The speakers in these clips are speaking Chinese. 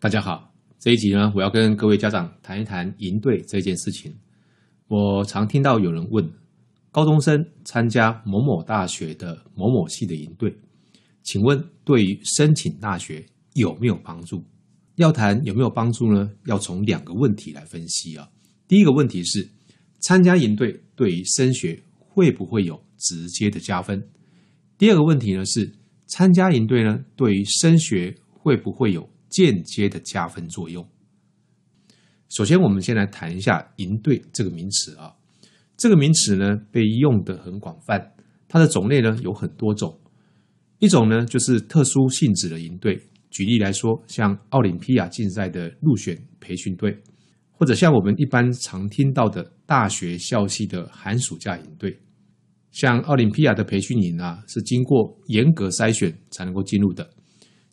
大家好，这一集呢，我要跟各位家长谈一谈营队这件事情。我常听到有人问，高中生参加某某大学的某某系的营队，请问对于申请大学有没有帮助？要谈有没有帮助呢？要从两个问题来分析啊。第一个问题是，参加营队对于升学会不会有直接的加分？第二个问题呢是，参加营队呢对于升学会不会有？间接的加分作用。首先，我们先来谈一下“营队”这个名词啊。这个名词呢，被用的很广泛，它的种类呢有很多种。一种呢，就是特殊性质的营队。举例来说，像奥林匹亚竞赛的入选培训队，或者像我们一般常听到的大学校系的寒暑假营队。像奥林匹亚的培训营啊，是经过严格筛选才能够进入的。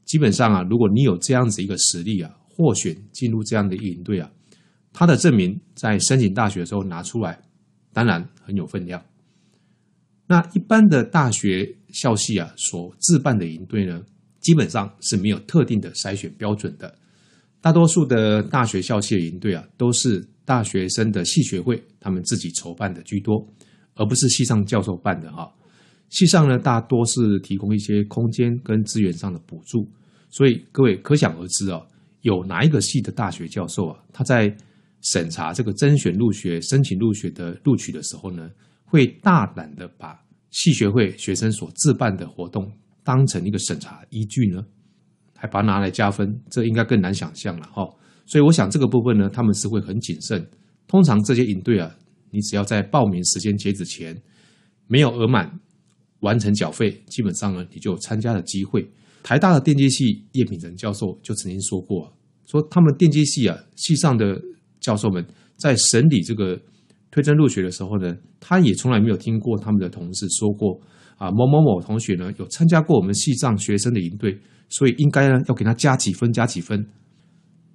基本上啊，如果你有这样子一个实力啊，获选进入这样的营队啊，他的证明在申请大学的时候拿出来，当然很有分量。那一般的大学校系啊所自办的营队呢，基本上是没有特定的筛选标准的。大多数的大学校系的营队啊，都是大学生的系学会他们自己筹办的居多，而不是系上教授办的哈。系上呢，大多是提供一些空间跟资源上的补助，所以各位可想而知啊，有哪一个系的大学教授啊，他在审查这个甄选入学、申请入学的录取的时候呢，会大胆的把系学会学生所自办的活动当成一个审查依据呢，还把它拿来加分，这应该更难想象了哈。所以我想这个部分呢，他们是会很谨慎。通常这些营队啊，你只要在报名时间截止前没有额满。完成缴费，基本上呢，你就有参加的机会。台大的电机系叶秉成教授就曾经说过，说他们电机系啊系上的教授们在审理这个推甄入学的时候呢，他也从来没有听过他们的同事说过啊某某某同学呢有参加过我们系上学生的营队，所以应该呢要给他加几分加几分。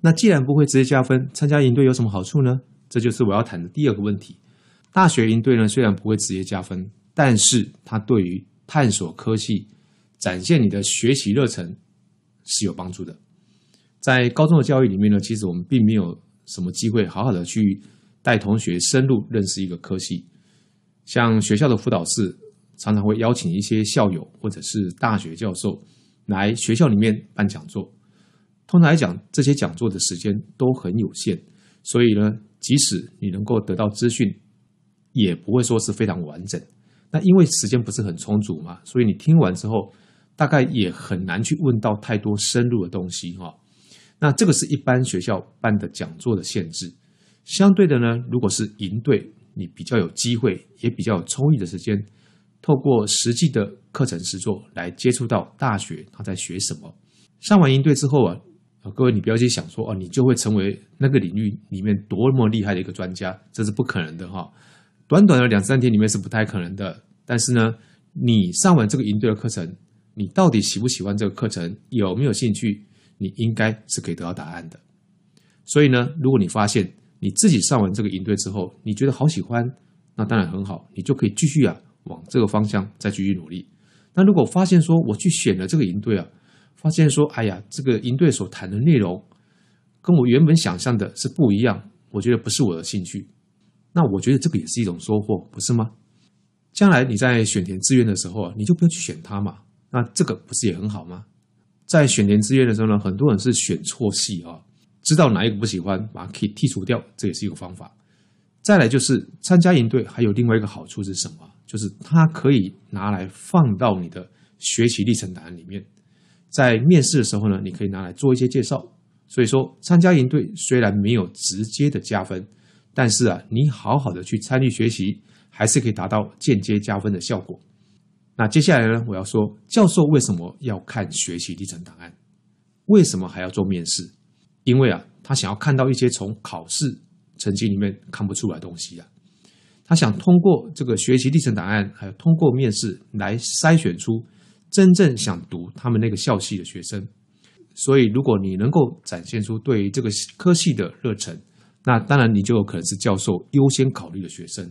那既然不会直接加分，参加营队有什么好处呢？这就是我要谈的第二个问题。大学营队呢虽然不会直接加分。但是它对于探索科技、展现你的学习热忱是有帮助的。在高中的教育里面呢，其实我们并没有什么机会好好的去带同学深入认识一个科系。像学校的辅导室常常会邀请一些校友或者是大学教授来学校里面办讲座。通常来讲，这些讲座的时间都很有限，所以呢，即使你能够得到资讯，也不会说是非常完整。那因为时间不是很充足嘛，所以你听完之后，大概也很难去问到太多深入的东西哈。那这个是一般学校办的讲座的限制。相对的呢，如果是营队，你比较有机会，也比较有充裕的时间，透过实际的课程实作来接触到大学他在学什么。上完营队之后啊，各位你不要去想说哦，你就会成为那个领域里面多么厉害的一个专家，这是不可能的哈。短短的两三天里面是不太可能的，但是呢，你上完这个营队的课程，你到底喜不喜欢这个课程，有没有兴趣，你应该是可以得到答案的。所以呢，如果你发现你自己上完这个营队之后，你觉得好喜欢，那当然很好，你就可以继续啊往这个方向再继续努力。那如果发现说我去选了这个营队啊，发现说哎呀，这个营队所谈的内容跟我原本想象的是不一样，我觉得不是我的兴趣。那我觉得这个也是一种收获，不是吗？将来你在选填志愿的时候啊，你就不要去选它嘛。那这个不是也很好吗？在选填志愿的时候呢，很多人是选错系啊，知道哪一个不喜欢，把它可以剔除掉，这也是一个方法。再来就是参加营队，还有另外一个好处是什么？就是它可以拿来放到你的学习历程档案里面，在面试的时候呢，你可以拿来做一些介绍。所以说，参加营队虽然没有直接的加分。但是啊，你好好的去参与学习，还是可以达到间接加分的效果。那接下来呢，我要说，教授为什么要看学习历程档案？为什么还要做面试？因为啊，他想要看到一些从考试成绩里面看不出来的东西啊。他想通过这个学习历程档案，还有通过面试来筛选出真正想读他们那个校系的学生。所以，如果你能够展现出对于这个科系的热忱，那当然，你就有可能是教授优先考虑的学生。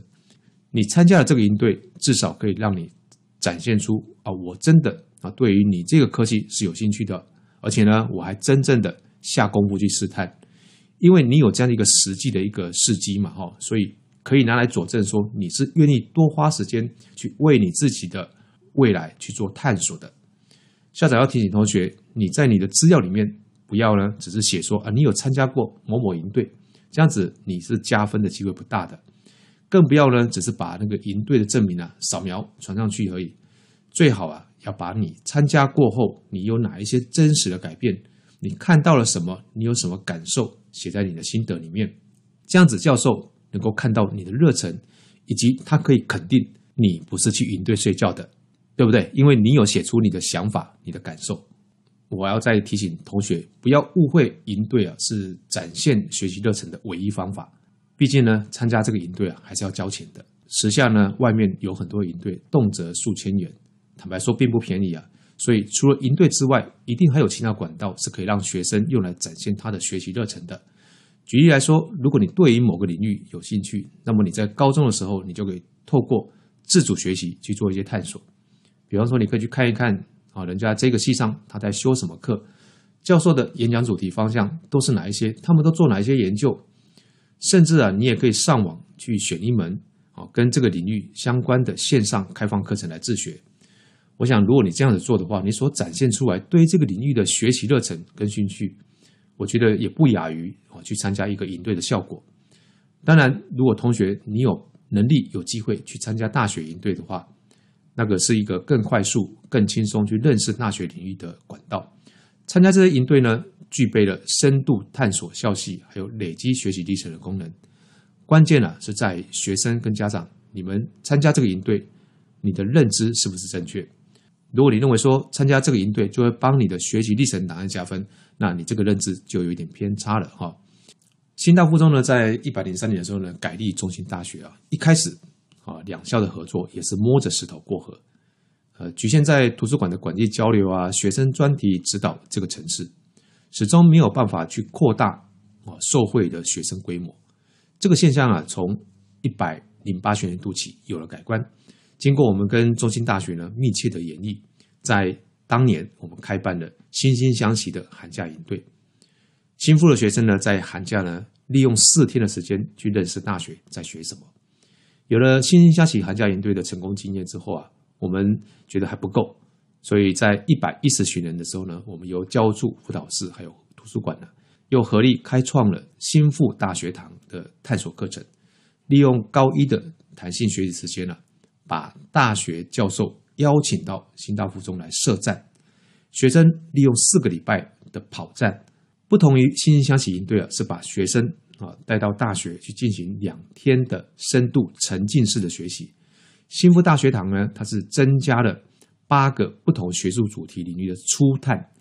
你参加了这个营队，至少可以让你展现出啊，我真的啊，对于你这个科技是有兴趣的，而且呢，我还真正的下功夫去试探，因为你有这样的一个实际的一个事机嘛，哈，所以可以拿来佐证说你是愿意多花时间去为你自己的未来去做探索的。校长要提醒同学，你在你的资料里面不要呢，只是写说啊，你有参加过某某营队，这样子你是加分的机会不大的。更不要呢，只是把那个营队的证明啊扫描传上去而已。最好啊，要把你参加过后，你有哪一些真实的改变，你看到了什么，你有什么感受，写在你的心得里面。这样子，教授能够看到你的热忱，以及他可以肯定你不是去营队睡觉的，对不对？因为你有写出你的想法、你的感受。我要再提醒同学，不要误会营队啊是展现学习热忱的唯一方法。毕竟呢，参加这个营队啊，还是要交钱的。时下呢，外面有很多营队，动辄数千元，坦白说并不便宜啊。所以除了营队之外，一定还有其他管道是可以让学生用来展现他的学习热忱的。举例来说，如果你对于某个领域有兴趣，那么你在高中的时候，你就可以透过自主学习去做一些探索。比方说，你可以去看一看啊，人家这个系上他在修什么课，教授的演讲主题方向都是哪一些，他们都做哪一些研究。甚至啊，你也可以上网去选一门啊，跟这个领域相关的线上开放课程来自学。我想，如果你这样子做的话，你所展现出来对这个领域的学习热忱跟兴趣，我觉得也不亚于啊去参加一个营队的效果。当然，如果同学你有能力有机会去参加大学营队的话，那个是一个更快速、更轻松去认识大学领域的管道。参加这些营队呢？具备了深度探索校系，还有累积学习历程的功能。关键呢是在学生跟家长，你们参加这个营队，你的认知是不是正确？如果你认为说参加这个营队就会帮你的学习历程档案加分，那你这个认知就有一点偏差了哈。新大附中呢，在一百零三年的时候呢，改立中心大学啊，一开始啊，两校的合作也是摸着石头过河，呃，局限在图书馆的馆际交流啊，学生专题指导这个城市。始终没有办法去扩大啊受惠的学生规模，这个现象啊，从一百零八学年度起有了改观。经过我们跟中心大学呢密切的演绎，在当年我们开办了惺惺相惜的寒假营队，新附的学生呢在寒假呢利用四天的时间去认识大学在学什么。有了惺惺相惜寒假营队的成功经验之后啊，我们觉得还不够。所以在一百一十学年的时候呢，我们由教助辅导室还有图书馆呢，又合力开创了新附大学堂的探索课程，利用高一的弹性学习时间呢，把大学教授邀请到新大附中来设站，学生利用四个礼拜的跑站，不同于惺惺相惜营队啊，是把学生啊带到大学去进行两天的深度沉浸式的学习，新附大学堂呢，它是增加了。八个不同学术主题领域的初探，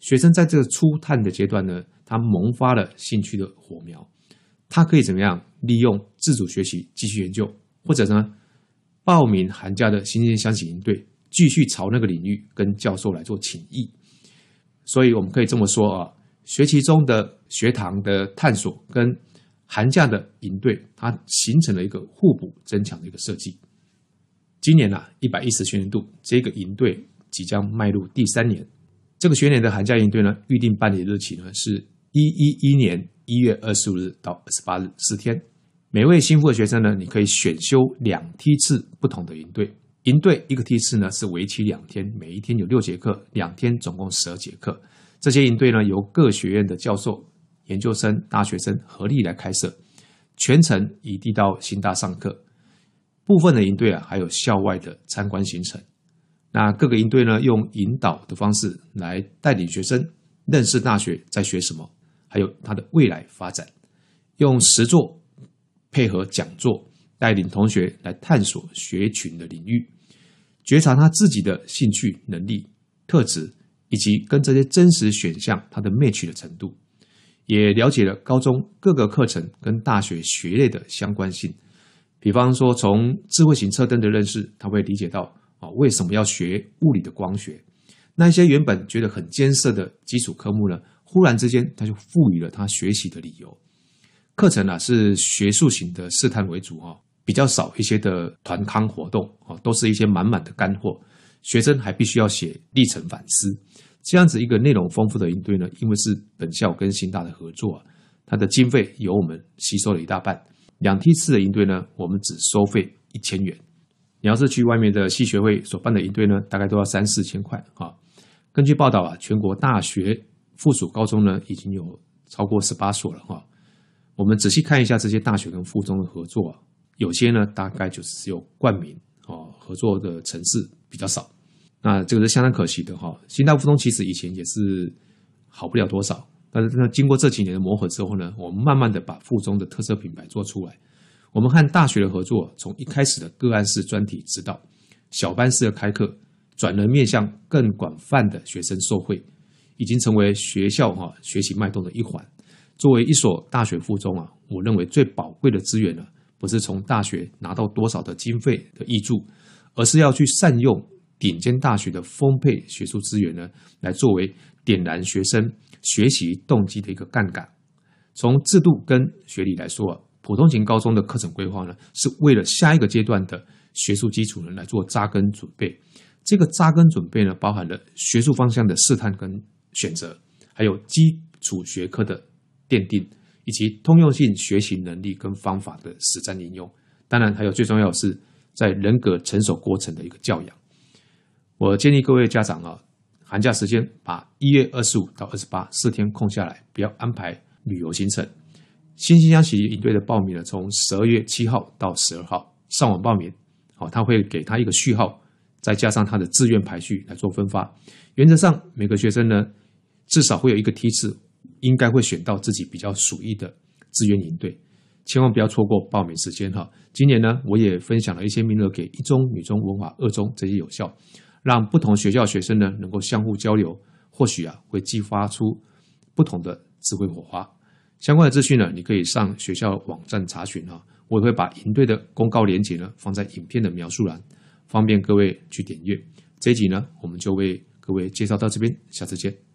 学生在这个初探的阶段呢，他萌发了兴趣的火苗，他可以怎么样利用自主学习继续研究，或者呢报名寒假的新鲜相喜营队，继续朝那个领域跟教授来做请益。所以我们可以这么说啊，学期中的学堂的探索跟寒假的营队，它形成了一个互补增强的一个设计。今年呢，一百一十学年度这个营队即将迈入第三年。这个学年的寒假营队呢，预定办理日期呢是一一一年一月二十五日到二十八日四天。每位新附的学生呢，你可以选修两梯次不同的营队。营队一个梯次呢是为期两天，每一天有六节课，两天总共十二节课。这些营队呢由各学院的教授、研究生、大学生合力来开设，全程以地道新大上课。部分的营队啊，还有校外的参观行程。那各个营队呢，用引导的方式来带领学生认识大学在学什么，还有它的未来发展。用实作配合讲座，带领同学来探索学群的领域，觉察他自己的兴趣、能力、特质，以及跟这些真实选项它的 match 的程度，也了解了高中各个课程跟大学学类的相关性。比方说，从智慧型车灯的认识，他会理解到啊，为什么要学物理的光学？那一些原本觉得很艰涩的基础科目呢，忽然之间他就赋予了他学习的理由。课程呢是学术型的试探为主哈，比较少一些的团康活动啊，都是一些满满的干货。学生还必须要写历程反思，这样子一个内容丰富的营队呢，因为是本校跟新大的合作啊，它的经费由我们吸收了一大半。两梯次的营队呢，我们只收费一千元。你要是去外面的系学会所办的营队呢，大概都要三四千块啊。根据报道啊，全国大学附属高中呢已经有超过十八所了哈。我们仔细看一下这些大学跟附中的合作啊，有些呢大概就只有冠名哦，合作的城市比较少。那这个是相当可惜的哈。新大附中其实以前也是好不了多少，但是那，经过这几年的磨合之后呢，我们慢慢的把附中的特色品牌做出来。我们和大学的合作，从一开始的个案式专题指导、小班式的开课，转而面向更广泛的学生受惠，已经成为学校哈学习脉动的一环。作为一所大学附中啊，我认为最宝贵的资源呢，不是从大学拿到多少的经费的益助，而是要去善用。顶尖大学的丰沛学术资源呢，来作为点燃学生学习动机的一个杠杆。从制度跟学理来说啊，普通型高中的课程规划呢，是为了下一个阶段的学术基础呢来做扎根准备。这个扎根准备呢，包含了学术方向的试探跟选择，还有基础学科的奠定，以及通用性学习能力跟方法的实战应用。当然，还有最重要的是在人格成熟过程的一个教养。我建议各位家长啊，寒假时间把一月二十五到二十八四天空下来，不要安排旅游行程。新兴乡企营队的报名呢，从十二月七号到十二号上网报名，好，他会给他一个序号，再加上他的志愿排序来做分发。原则上每个学生呢，至少会有一个梯次，应该会选到自己比较属意的志愿营队，千万不要错过报名时间哈。今年呢，我也分享了一些名额给一中、女中、文化二中这些有效。让不同学校学生呢能够相互交流，或许啊会激发出不同的智慧火花。相关的资讯呢，你可以上学校网站查询啊。我也会把营队的公告链接呢放在影片的描述栏，方便各位去点阅。这一集呢，我们就为各位介绍到这边，下次见。